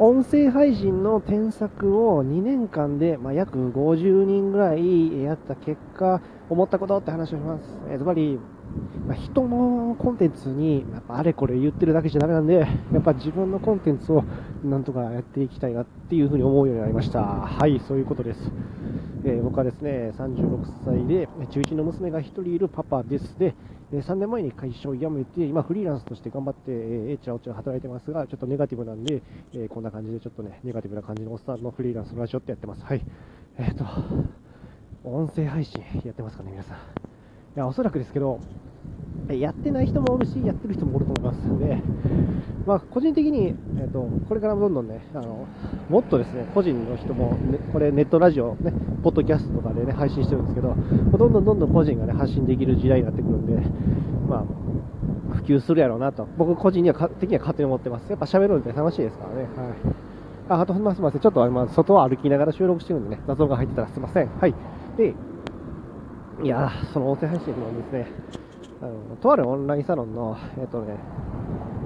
音声配信の添削を2年間で、まあ、約50人ぐらいやった結果、思ったことって話をします。えー、ずばり、まあ、人のコンテンツに、やっぱあれこれ言ってるだけじゃダメなんで、やっぱ自分のコンテンツをなんとかやっていきたいなっていうふうに思うようになりました。はい、そういうことです。えー、僕はですね、36歳で、中1の娘が1人いるパパです。で、3年前に会社を辞めて、今フリーランスとして頑張って、えー、ちらおちら働いてますが、ちょっとネガティブなんで、えー、こんな感じでちょっとね、ネガティブな感じのおっさんのフリーランスのラジオってやってます。はい。えっ、と、音声配信やってますかね、皆さん。いや、おそらくですけど、やってない人もおるし、やってる人もおると思いますので、まあ、個人的に、えーと、これからもどんどんねあの、もっとですね個人の人も、ね、これネットラジオ、ね、ポッドキャストとかで、ね、配信してるんですけど、どんどんどんどん個人が、ね、発信できる時代になってくるんで、まあ、普及するやろうなと、僕個人には的には勝手に思ってます。やっぱ喋るのって楽しいですからね。はいああと、すみません。ちょっと、ま、外は歩きながら収録してるんでね、謎が入ってたらすいません。はい。で、いやその音声配信のですね、あのとあるオンラインサロンの、えっ、とね、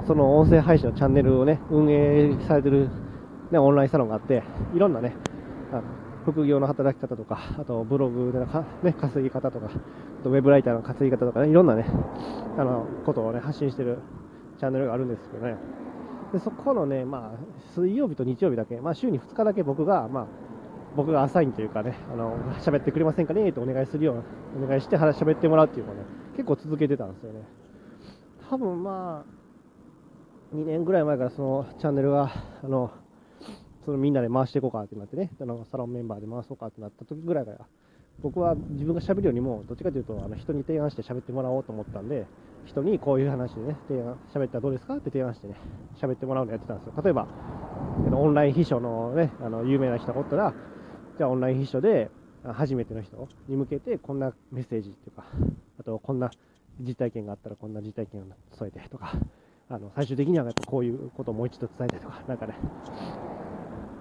その音声配信のチャンネルをね、運営されてる、ね、オンラインサロンがあって、いろんなね、あの副業の働き方とか、あとブログでのか、ね、稼ぎ方とか、あとウェブライターの稼ぎ方とかね、いろんなね、あの、ことをね、発信してるチャンネルがあるんですけどね。で、そこのね、まあ、水曜日と日曜日だけ、まあ、週に2日だけ僕が、まあ、僕がアサインというかね、あの、喋ってくれませんかねとお願いするような、お願いして話喋ってもらうっていうのをね、結構続けてたんですよね。多分まあ、2年ぐらい前からそのチャンネルが、あの、そのみんなで回していこうかってなってね、あのサロンメンバーで回そうかってなった時ぐらいから、僕は自分が喋るよりも、どっちかというと、あの人に提案して喋ってもらおうと思ったんで、人にこういう話でね、提案、喋ったらどうですかって提案してね、喋ってもらうのやってたんですよ。例えば、オンライン秘書のね、あの、有名な人がおったら、じゃあオンライン秘書で、初めての人に向けてこんなメッセージっていうか、あとこんな実体験があったらこんな実体験を添えてとか、あの最終的にはやっぱこういうことをもう一度伝えてとか、なんかね、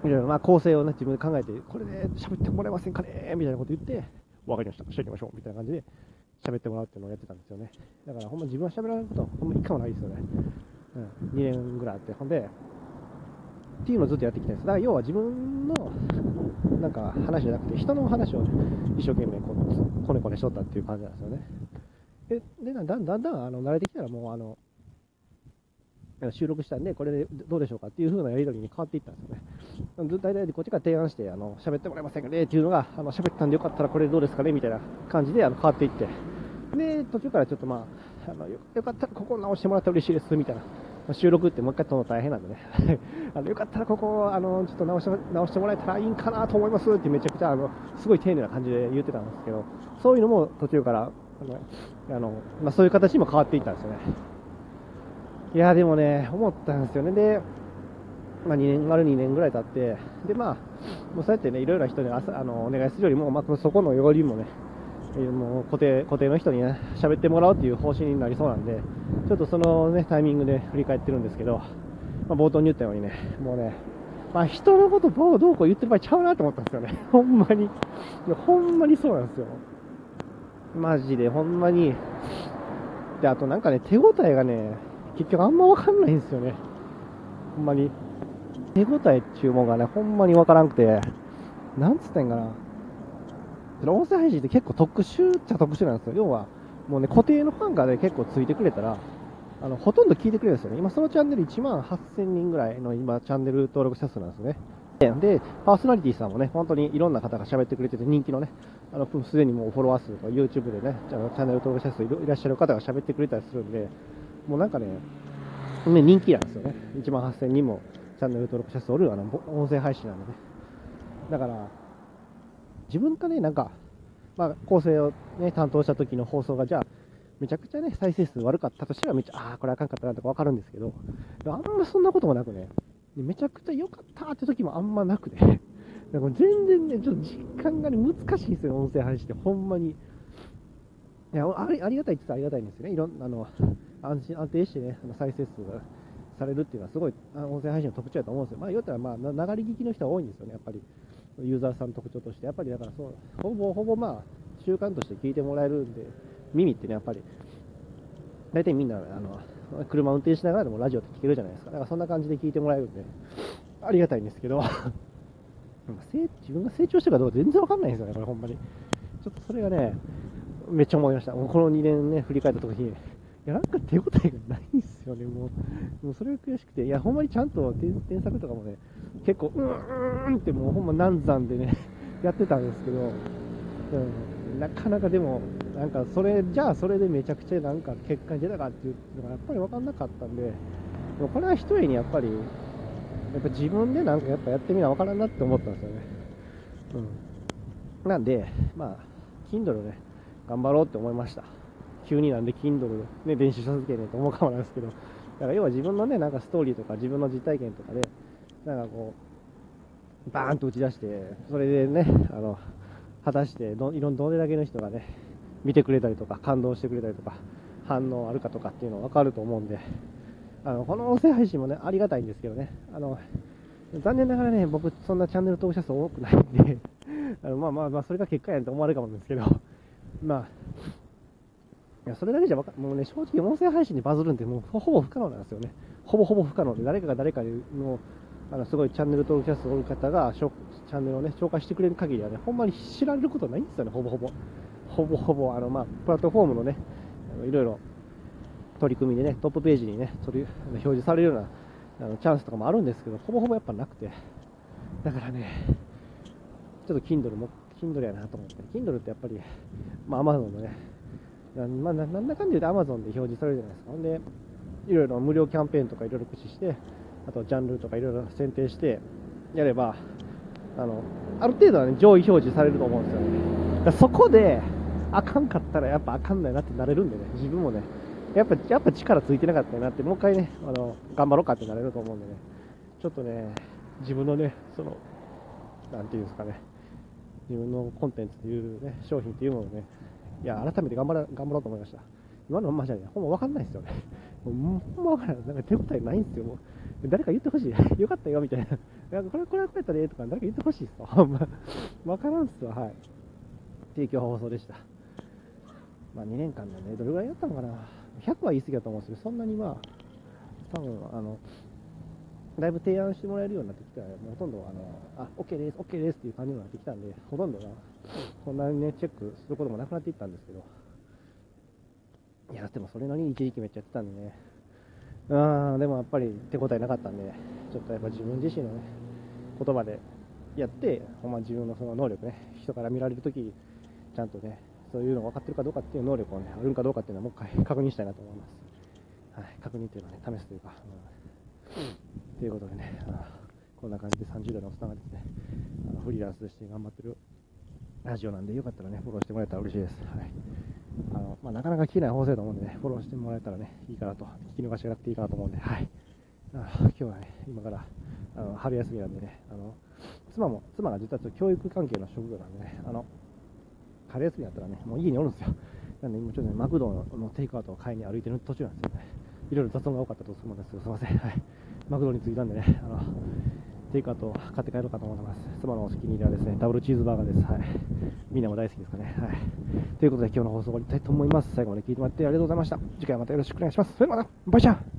いろいろまあ構成をね自分で考えて、これで喋ってもらえませんかねみたいなこと言って、わかりました、しときましょうみたいな感じで喋ってもらうっていうのをやってたんですよね。だからほんま自分は喋られることほんま一回もないですよね。うん、2年ぐらいあって、ほんで、っていうのをずっとやってきたんです。だから要は自分のなんか話じゃなくて、人の話を一生懸命ここねこねしとったっていう感じなんですよね。で、でだんだんだんだんあの慣れてきたらもうあの、収録したんで、これでどうでしょうかっていう風なやり取りに変わっていったんですよね。大体こっちから提案して、あの、喋ってもらえませんかねっていうのが、あの、喋ったんでよかったらこれどうですかねみたいな感じであの変わっていって、で、途中からちょっとまあ、あのよかったらここ直してもらったら嬉しいですみたいな。収録ってもう一回撮るの大変なんでね。あのよかったらここあのちょっと直して直してもらえたらいいんかなと思いますってめちゃくちゃあのすごい丁寧な感じで言ってたんですけどそういうのも途中からあのあの、まあ、そういう形にも変わっていったんですよね。いやでもね思ったんですよねで、まあ、2年丸2年ぐらい経ってでまあもうそうやってねいろいろな人にあのお願いするよりも、まあ、そこのよりもねもう固定固定の人にね喋ってもらうっていう方針になりそうなんでちょっとそのねタイミングで振り返ってるんですけど、まあ、冒頭に言ったようにねもうねまあ、人のことどうどうこう言ってる場合ちゃうなと思ったんですよね。ほんまに。いや、ほんまにそうなんですよ。マジで、ほんまに。で、あとなんかね、手応えがね、結局あんまわかんないんですよね。ほんまに。手応えっちゅうもんがね、ほんまにわからんくて、なんつったんかな。音声配信って結構特殊っちゃ特殊なんですよ。要は、もうね、固定のファンがね、結構ついてくれたら、あの、ほとんど聞いてくれるんですよね。今、そのチャンネル1万8000人ぐらいの今、チャンネル登録者数なんですね。で、パーソナリティさんもね、本当にいろんな方が喋ってくれてて人気のね、あの、すでにもうフォロワー数とか YouTube でね、チャンネル登録者数いらっしゃる方が喋ってくれたりするんで、もうなんかね、ね人気なんですよね。1万8000人もチャンネル登録者数おるあの、音声配信なんでね。だから、自分がね、なんか、まあ、構成をね、担当した時の放送が、じゃあ、めちゃくちゃね、再生数悪かったとしたら、めちゃ、ああ、これあかんかったなとかわかるんですけど、あんまそんなこともなくね、めちゃくちゃ良かったって時もあんまなくて、なんか全然ね、ちょっと実感がね、難しいんですよ、音声配信って、ほんまに。いやありありがたいって言ったらありがたいんですよね、いろんな、あの、安心、安定してね、再生数がされるっていうのはすごい、音声配信の特徴だと思うんですよ。まあ、言ったら、まあ、流れ聞きの人は多いんですよね、やっぱり。ユーザーさんの特徴として、やっぱりだからそう、ほぼほぼまあ、習慣として聞いてもらえるんで、耳ってね、やっぱり、大体みんな、あの、車運転しながらでもラジオって聞けるじゃないですか。だからそんな感じで聞いてもらえるんで、ありがたいんですけど自分が成長してるかどうか全然わかんないんですよね、これほんまに。ちょっとそれがね、めっちゃ思いました。もうこの2年ね、振り返った時に、や、なんか手応えがないんですよね、もう。もうそれが悔しくて、いや、ほんまにちゃんと添削とかもね、結構、うーんってもうほんま難産でね、やってたんですけど、うん、なかなかでも、なんかそれ、じゃあそれでめちゃくちゃなんか結果に出たかっていうのがやっぱり分かんなかったんで、でもこれは一重にやっぱり、やっぱ自分でなんかやっぱやってみな分からんなって思ったんですよね。うん。なんで、まあ、Kindle ね、頑張ろうって思いました。急になんで Kindle でね、電子書籍ねと思うかもなんですけど、だから要は自分のね、なんかストーリーとか自分の実体験とかで、なんかこう、バーンと打ち出して、それでね、あの、果たしてど、いろんどれだけの人がね、見てくれたりとか、感動してくれたりとか、反応あるかとかっていうの分かると思うんで、あの、この音声配信もね、ありがたいんですけどね、あの、残念ながらね、僕、そんなチャンネル登録者数多くないんであのまあまあまあ、それが結果やんと思われるかもですけど、まあ、いや、それだけじゃわか、もうね、正直音声配信にバズるんで、もうほぼ不可能なんですよね。ほぼほぼ不可能で、誰かが誰かの、あの、すごいチャンネル登録者数多い方が、チャンネルをね、紹介してくれる限りはね、ほんまに知られることないんですよね、ほぼほぼ。ほぼほぼ、あの、まあ、プラットフォームのね、いろいろ取り組みでね、トップページにね、それ表示されるようなあのチャンスとかもあるんですけど、ほぼほぼやっぱなくて、だからね、ちょっと Kindle も、Kindle やなと思って、Kindle ってやっぱり、まあ Amazon のね、まあ、なんだかんだ言うと Amazon で表示されるじゃないですか。ほんで、いろいろ無料キャンペーンとかいろいろ駆使して、あとジャンルとかいろいろ選定してやれば、あの、ある程度はね、上位表示されると思うんですよね。だそこで、あかんかったらやっぱあかんないなってなれるんでね、自分もね、やっぱ、やっぱ力ついてなかったなって、もう一回ね、あの、頑張ろうかってなれると思うんでね、ちょっとね、自分のね、その、なんていうんですかね、自分のコンテンツというね、商品っていうものをね、いや、改めて頑張ら、頑張ろうと思いました。今のままじゃね、ほんまわかんないですよね。もうほんまわからない。なんか手応えないんですよ、もう。誰か言ってほしい。よかったよ、みたいな。なんかこれ、これはこうやったらええとか、誰か言ってほしいっすわ。ほんま。わからんっすわ、はい。提供放送でした。まあ2年間でね、どれぐらいやったのかな。100は言い過ぎだと思うんですけど、そんなにまあ、多分あの、だいぶ提案してもらえるようになってきたら、もうほとんどあの、あ、OK です、OK ですっていう感じになってきたんで、ほとんどが、そんなにね、チェックすることもなくなっていったんですけど、いや、でもそれなりに一時期めっちゃやってたんでね、うん、でもやっぱり手応えなかったんで、ちょっとやっぱ自分自身のね、言葉でやって、ほんま自分のその能力ね、人から見られるとき、ちゃんとね、そういうの分かってるかどうかっていう能力をね、あるんかどうかっていうのはもう一回 確認したいなと思います。はい、確認というのはね、試すというか、うん、ということでね、こんな感じで30代のおっさんがですね、あのフリーランスとして頑張ってるラジオなんで、よかったらね、フォローしてもらえたら嬉しいです。はいあのまあ、なかなか聞けない放送だと思うんでね、フォローしてもらえたらね、いいかなと、聞き逃しがなくていいかなと思うんで、はい。あ今日はね、今からあの春休みなんでね、あの妻も、妻が実はちょっと教育関係の職業なんでね、あの春休みだったらね、もう家におるんですよ。なんで今ちょっとね、マクドのテイクアウトを買いに歩いてる途中なんですよね。いろいろ雑音が多かったと思うんですけど、すいません。はい。マクドに着いたんでね、あの、テイクアウト買って帰ろうかと思います。妻のお好きに入りはですね、ダブルチーズバーガーです。はい。みんなも大好きですかね。はい。ということで今日の放送終わりたいと思います。最後まで聞いてもらってありがとうございました。次回またよろしくお願いします。それではまた、バイチャー